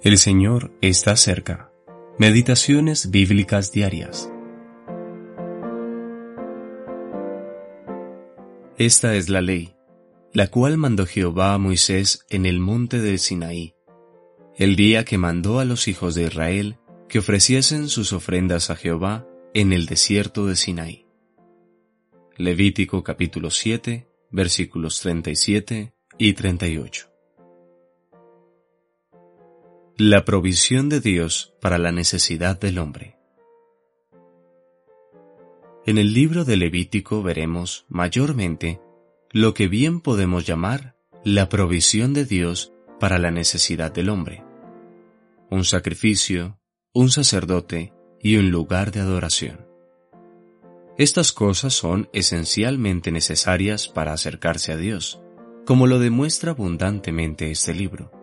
El Señor está cerca. Meditaciones bíblicas diarias. Esta es la ley, la cual mandó Jehová a Moisés en el monte de Sinaí, el día que mandó a los hijos de Israel que ofreciesen sus ofrendas a Jehová en el desierto de Sinaí. Levítico capítulo 7, versículos 37 y 38. La provisión de Dios para la necesidad del hombre. En el libro de Levítico veremos mayormente lo que bien podemos llamar la provisión de Dios para la necesidad del hombre. Un sacrificio, un sacerdote y un lugar de adoración. Estas cosas son esencialmente necesarias para acercarse a Dios, como lo demuestra abundantemente este libro.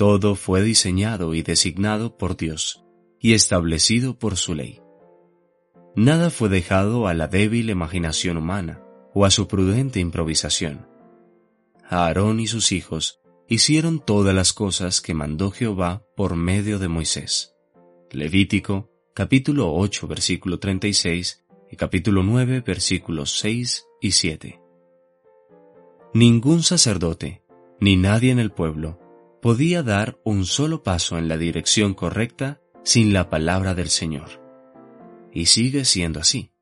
Todo fue diseñado y designado por Dios y establecido por su ley. Nada fue dejado a la débil imaginación humana o a su prudente improvisación. Aarón y sus hijos hicieron todas las cosas que mandó Jehová por medio de Moisés. Levítico capítulo 8 versículo 36 y capítulo 9 versículos 6 y 7. Ningún sacerdote, ni nadie en el pueblo, podía dar un solo paso en la dirección correcta sin la palabra del Señor. Y sigue siendo así.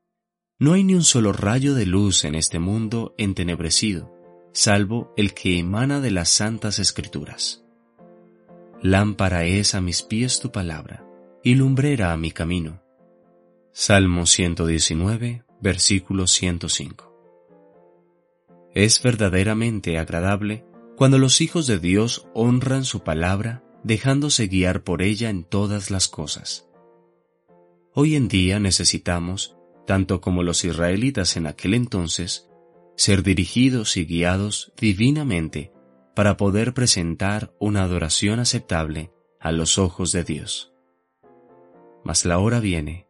No hay ni un solo rayo de luz en este mundo entenebrecido, salvo el que emana de las santas escrituras. Lámpara es a mis pies tu palabra, y lumbrera a mi camino. Salmo 119, versículo 105. Es verdaderamente agradable cuando los hijos de Dios honran su palabra dejándose guiar por ella en todas las cosas. Hoy en día necesitamos, tanto como los israelitas en aquel entonces, ser dirigidos y guiados divinamente para poder presentar una adoración aceptable a los ojos de Dios. Mas la hora viene,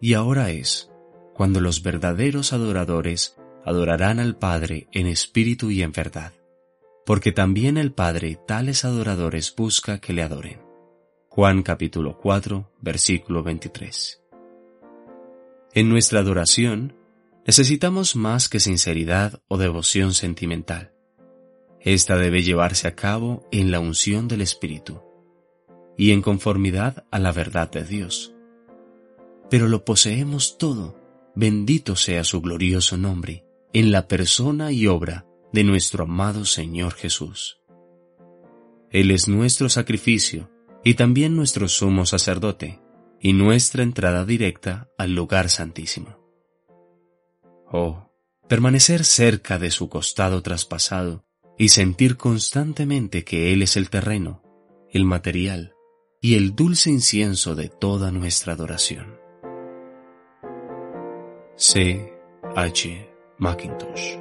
y ahora es, cuando los verdaderos adoradores adorarán al Padre en espíritu y en verdad porque también el Padre tales adoradores busca que le adoren. Juan capítulo 4, versículo 23. En nuestra adoración, necesitamos más que sinceridad o devoción sentimental. Esta debe llevarse a cabo en la unción del Espíritu y en conformidad a la verdad de Dios. Pero lo poseemos todo, bendito sea su glorioso nombre, en la persona y obra de nuestro amado Señor Jesús. Él es nuestro sacrificio y también nuestro sumo sacerdote y nuestra entrada directa al lugar santísimo. Oh, permanecer cerca de su costado traspasado y sentir constantemente que Él es el terreno, el material y el dulce incienso de toda nuestra adoración. C. H. Macintosh